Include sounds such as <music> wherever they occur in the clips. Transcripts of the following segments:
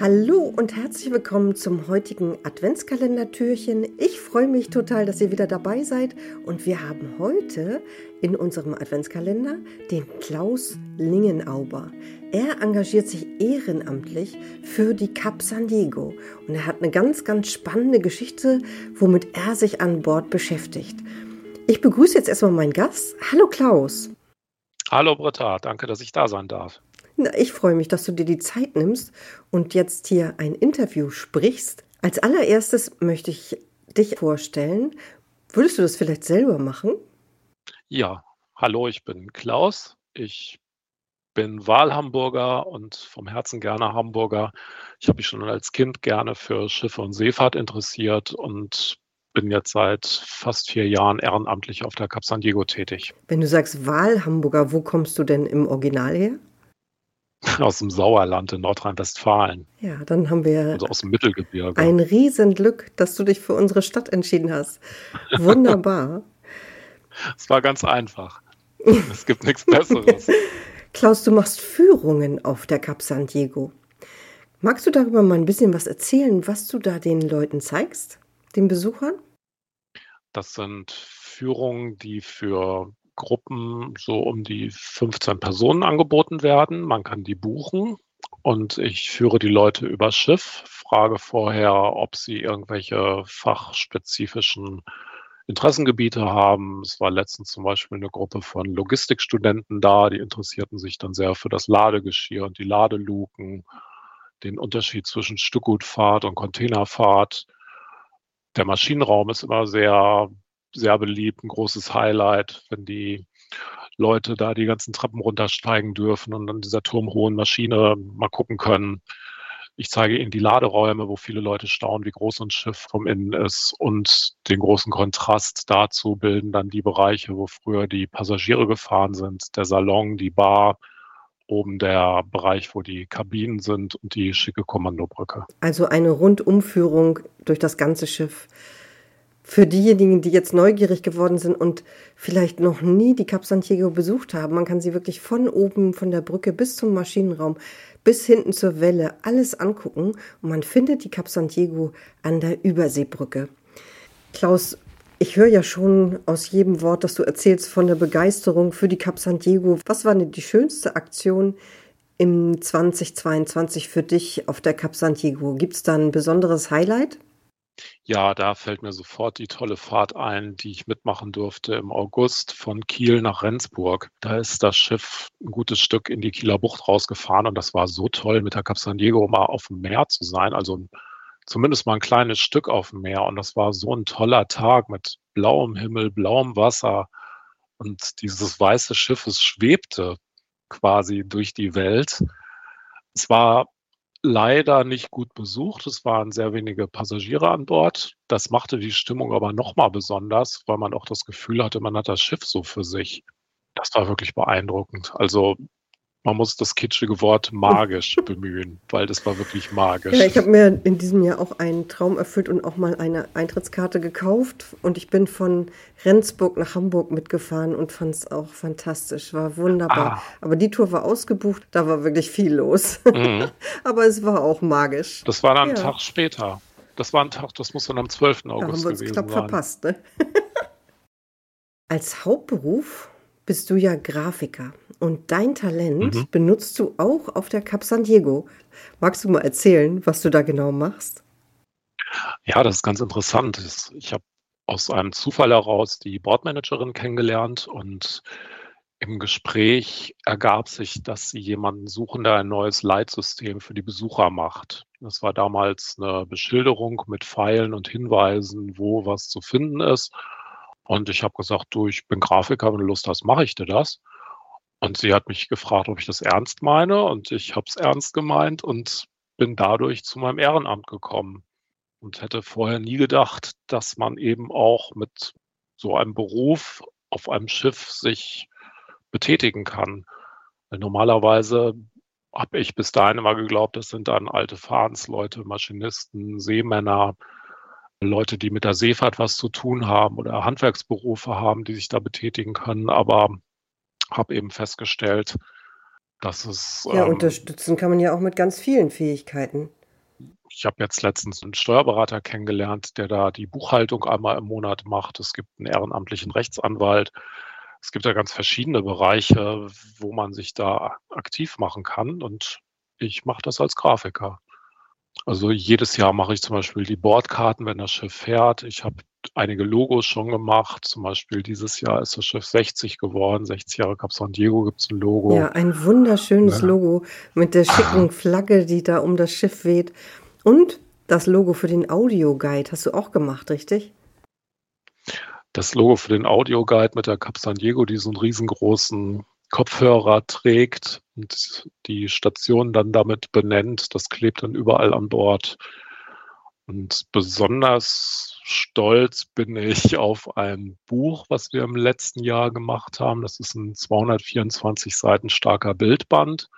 Hallo und herzlich willkommen zum heutigen Adventskalender-Türchen. Ich freue mich total, dass ihr wieder dabei seid und wir haben heute in unserem Adventskalender den Klaus Lingenauber. Er engagiert sich ehrenamtlich für die Cap San Diego und er hat eine ganz, ganz spannende Geschichte, womit er sich an Bord beschäftigt. Ich begrüße jetzt erstmal meinen Gast. Hallo Klaus. Hallo Britta, danke, dass ich da sein darf. Ich freue mich, dass du dir die Zeit nimmst und jetzt hier ein Interview sprichst. Als allererstes möchte ich dich vorstellen. Würdest du das vielleicht selber machen? Ja, hallo, ich bin Klaus. Ich bin Wahlhamburger und vom Herzen gerne Hamburger. Ich habe mich schon als Kind gerne für Schiffe und Seefahrt interessiert und bin jetzt seit fast vier Jahren ehrenamtlich auf der Cap San Diego tätig. Wenn du sagst Wahlhamburger, wo kommst du denn im Original her? <laughs> aus dem Sauerland in Nordrhein-Westfalen. Ja, dann haben wir also aus dem Mittelgebirge. ein Riesenglück, dass du dich für unsere Stadt entschieden hast. Wunderbar. <laughs> es war ganz einfach. <laughs> Es gibt nichts Besseres. Klaus, du machst Führungen auf der Cap San Diego. Magst du darüber mal ein bisschen was erzählen, was du da den Leuten zeigst, den Besuchern? Das sind Führungen, die für Gruppen so um die 15 Personen angeboten werden. Man kann die buchen und ich führe die Leute übers Schiff, frage vorher, ob sie irgendwelche fachspezifischen Interessengebiete haben. Es war letztens zum Beispiel eine Gruppe von Logistikstudenten da, die interessierten sich dann sehr für das Ladegeschirr und die Ladeluken, den Unterschied zwischen Stückgutfahrt und Containerfahrt. Der Maschinenraum ist immer sehr sehr beliebt, ein großes Highlight, wenn die Leute da die ganzen Treppen runtersteigen dürfen und an dieser turmhohen Maschine mal gucken können. Ich zeige Ihnen die Laderäume, wo viele Leute staunen, wie groß ein Schiff vom Innen ist. Und den großen Kontrast dazu bilden dann die Bereiche, wo früher die Passagiere gefahren sind, der Salon, die Bar, oben der Bereich, wo die Kabinen sind und die schicke Kommandobrücke. Also eine Rundumführung durch das ganze Schiff für diejenigen, die jetzt neugierig geworden sind und vielleicht noch nie die Cap Santiago besucht haben, man kann sie wirklich von oben, von der Brücke bis zum Maschinenraum, bis hinten zur Welle, alles angucken und man findet die Cap Santiago an der Überseebrücke. Klaus, ich höre ja schon aus jedem Wort, das du erzählst, von der Begeisterung für die Cap Santiago. Was war denn die schönste Aktion im 2022 für dich auf der Cap Santiago? Gibt es da ein besonderes Highlight? Ja, da fällt mir sofort die tolle Fahrt ein, die ich mitmachen durfte im August von Kiel nach Rendsburg. Da ist das Schiff ein gutes Stück in die Kieler Bucht rausgefahren und das war so toll, mit der Cap San Diego mal auf dem Meer zu sein. Also zumindest mal ein kleines Stück auf dem Meer. Und das war so ein toller Tag mit blauem Himmel, blauem Wasser. Und dieses weiße Schiff, es schwebte quasi durch die Welt. Es war leider nicht gut besucht. Es waren sehr wenige Passagiere an Bord. Das machte die Stimmung aber nochmal besonders, weil man auch das Gefühl hatte, man hat das Schiff so für sich. Das war wirklich beeindruckend. Also man muss das kitschige Wort magisch <laughs> bemühen, weil das war wirklich magisch. Ja, ich habe mir in diesem Jahr auch einen Traum erfüllt und auch mal eine Eintrittskarte gekauft. Und ich bin von Rendsburg nach Hamburg mitgefahren und fand es auch fantastisch. War wunderbar. Ah. Aber die Tour war ausgebucht, da war wirklich viel los. Mhm. <laughs> Aber es war auch magisch. Das war dann ja. einen Tag später. Das war ein Tag, das muss dann am 12. August da haben wir uns gewesen knapp sein. verpasst, ne? <laughs> Als Hauptberuf bist du ja Grafiker und dein Talent mhm. benutzt du auch auf der Cap San Diego. Magst du mal erzählen, was du da genau machst? Ja, das ist ganz interessant. Ich habe aus einem Zufall heraus die Boardmanagerin kennengelernt und im Gespräch ergab sich, dass sie jemanden suchen, der ein neues Leitsystem für die Besucher macht. Das war damals eine Beschilderung mit Pfeilen und Hinweisen, wo was zu finden ist. Und ich habe gesagt, du, ich bin Grafiker, wenn du Lust hast, mache ich dir das. Und sie hat mich gefragt, ob ich das ernst meine. Und ich habe es ernst gemeint und bin dadurch zu meinem Ehrenamt gekommen. Und hätte vorher nie gedacht, dass man eben auch mit so einem Beruf auf einem Schiff sich betätigen kann. Normalerweise habe ich bis dahin immer geglaubt, das sind dann alte Fahrensleute, Maschinisten, Seemänner, Leute, die mit der Seefahrt was zu tun haben oder Handwerksberufe haben, die sich da betätigen können, aber habe eben festgestellt, dass es. Ja, ähm, unterstützen kann man ja auch mit ganz vielen Fähigkeiten. Ich habe jetzt letztens einen Steuerberater kennengelernt, der da die Buchhaltung einmal im Monat macht. Es gibt einen ehrenamtlichen Rechtsanwalt. Es gibt ja ganz verschiedene Bereiche, wo man sich da aktiv machen kann. Und ich mache das als Grafiker. Also jedes Jahr mache ich zum Beispiel die Bordkarten, wenn das Schiff fährt. Ich habe einige Logos schon gemacht. Zum Beispiel dieses Jahr ist das Schiff 60 geworden. 60 Jahre Cap San Diego gibt es ein Logo. Ja, ein wunderschönes ja. Logo mit der schicken <laughs> Flagge, die da um das Schiff weht. Und das Logo für den Audioguide hast du auch gemacht, richtig? Das Logo für den Audioguide mit der Cap San Diego, die so einen riesengroßen Kopfhörer trägt und die Station dann damit benennt. Das klebt dann überall an Bord. Und besonders stolz bin ich auf ein Buch, was wir im letzten Jahr gemacht haben. Das ist ein 224 Seiten starker Bildband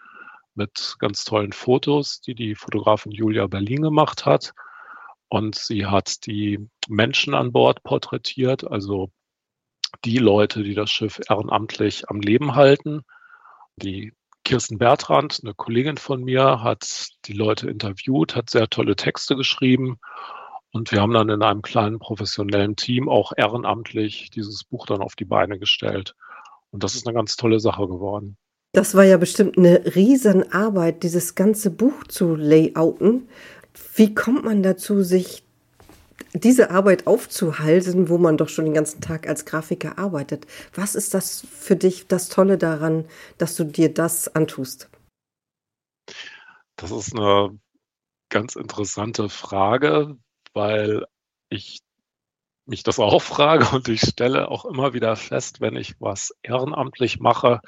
mit ganz tollen Fotos, die die Fotografin Julia Berlin gemacht hat. Und sie hat die Menschen an Bord porträtiert, also die Leute, die das Schiff ehrenamtlich am Leben halten. Die Kirsten Bertrand, eine Kollegin von mir, hat die Leute interviewt, hat sehr tolle Texte geschrieben. Und wir haben dann in einem kleinen professionellen Team auch ehrenamtlich dieses Buch dann auf die Beine gestellt. Und das ist eine ganz tolle Sache geworden. Das war ja bestimmt eine Riesenarbeit, dieses ganze Buch zu layouten. Wie kommt man dazu, sich diese Arbeit aufzuhalsen, wo man doch schon den ganzen Tag als Grafiker arbeitet. Was ist das für dich das Tolle daran, dass du dir das antust? Das ist eine ganz interessante Frage, weil ich mich das auch <laughs> frage und ich stelle auch immer wieder fest, wenn ich was ehrenamtlich mache,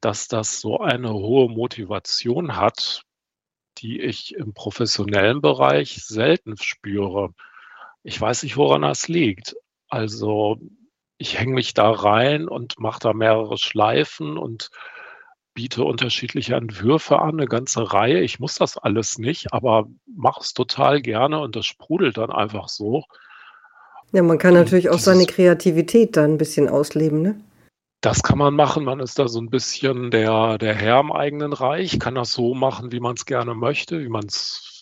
dass das so eine hohe Motivation hat, die ich im professionellen Bereich selten spüre. Ich weiß nicht, woran das liegt. Also ich hänge mich da rein und mache da mehrere Schleifen und biete unterschiedliche Entwürfe an, eine ganze Reihe. Ich muss das alles nicht, aber mache es total gerne und das sprudelt dann einfach so. Ja, man kann natürlich auch seine Kreativität dann ein bisschen ausleben, ne? Das kann man machen. Man ist da so ein bisschen der, der Herr im eigenen Reich, kann das so machen, wie man es gerne möchte, wie man es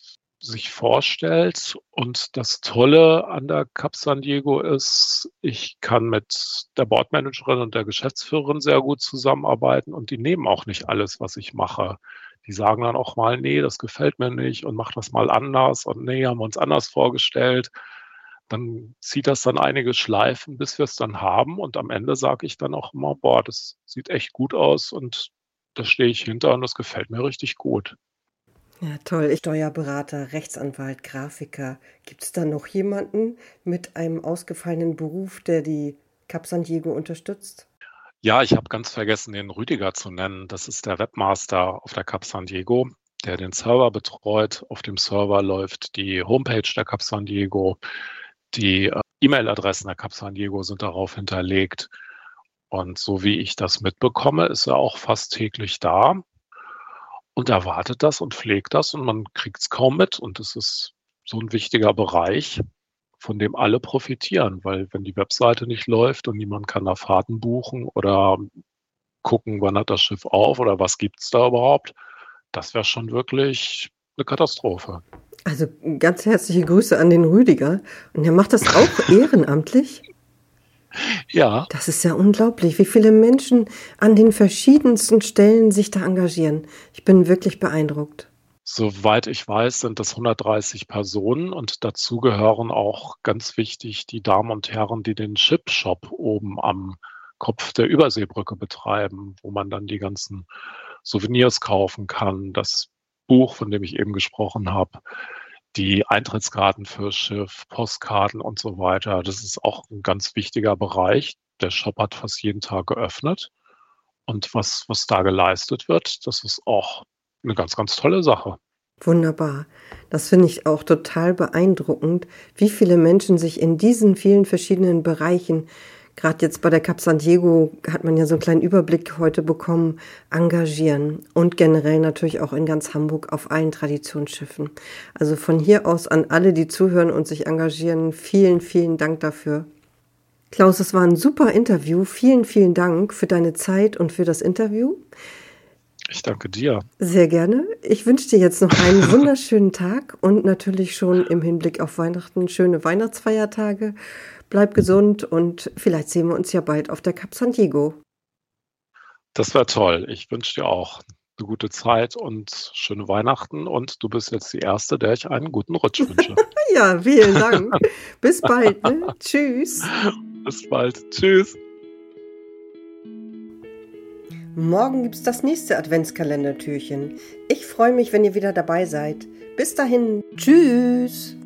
sich vorstellt. Und das Tolle an der Cap San Diego ist, ich kann mit der Boardmanagerin und der Geschäftsführerin sehr gut zusammenarbeiten und die nehmen auch nicht alles, was ich mache. Die sagen dann auch mal, nee, das gefällt mir nicht und mach das mal anders und nee, haben wir uns anders vorgestellt. Dann zieht das dann einige Schleifen, bis wir es dann haben. Und am Ende sage ich dann auch immer, boah, das sieht echt gut aus und da stehe ich hinter und das gefällt mir richtig gut. Ja, toll. Steuerberater, Rechtsanwalt, Grafiker. Gibt es da noch jemanden mit einem ausgefallenen Beruf, der die Cap San Diego unterstützt? Ja, ich habe ganz vergessen, den Rüdiger zu nennen. Das ist der Webmaster auf der Cap San Diego, der den Server betreut. Auf dem Server läuft die Homepage der Cap San Diego. Die äh, E-Mail-Adressen der Cap San Diego sind darauf hinterlegt. Und so wie ich das mitbekomme, ist er auch fast täglich da und erwartet das und pflegt das und man kriegt es kaum mit. Und es ist so ein wichtiger Bereich, von dem alle profitieren, weil wenn die Webseite nicht läuft und niemand kann da Fahrten buchen oder gucken, wann hat das Schiff auf oder was gibt es da überhaupt, das wäre schon wirklich eine Katastrophe. Also ganz herzliche Grüße an den Rüdiger. Und er macht das auch <laughs> ehrenamtlich? Ja. Das ist ja unglaublich, wie viele Menschen an den verschiedensten Stellen sich da engagieren. Ich bin wirklich beeindruckt. Soweit ich weiß, sind das 130 Personen und dazu gehören auch ganz wichtig die Damen und Herren, die den Chip-Shop oben am Kopf der Überseebrücke betreiben, wo man dann die ganzen Souvenirs kaufen kann. Das Buch, von dem ich eben gesprochen habe, die Eintrittskarten fürs Schiff, Postkarten und so weiter. Das ist auch ein ganz wichtiger Bereich. Der Shop hat fast jeden Tag geöffnet. Und was, was da geleistet wird, das ist auch eine ganz, ganz tolle Sache. Wunderbar. Das finde ich auch total beeindruckend, wie viele Menschen sich in diesen vielen verschiedenen Bereichen gerade jetzt bei der Cap San Diego hat man ja so einen kleinen Überblick heute bekommen, engagieren und generell natürlich auch in ganz Hamburg auf allen Traditionsschiffen. Also von hier aus an alle, die zuhören und sich engagieren, vielen, vielen Dank dafür. Klaus, es war ein super Interview. Vielen, vielen Dank für deine Zeit und für das Interview. Ich danke dir. Sehr gerne. Ich wünsche dir jetzt noch einen <laughs> wunderschönen Tag und natürlich schon im Hinblick auf Weihnachten schöne Weihnachtsfeiertage. Bleib gesund und vielleicht sehen wir uns ja bald auf der Cap San Diego. Das wäre toll. Ich wünsche dir auch eine gute Zeit und schöne Weihnachten. Und du bist jetzt die Erste, der ich einen guten Rutsch wünsche. <laughs> ja, vielen Dank. <laughs> Bis bald. Ne? Tschüss. Bis bald. Tschüss. Morgen gibt es das nächste Adventskalendertürchen. Ich freue mich, wenn ihr wieder dabei seid. Bis dahin. Tschüss.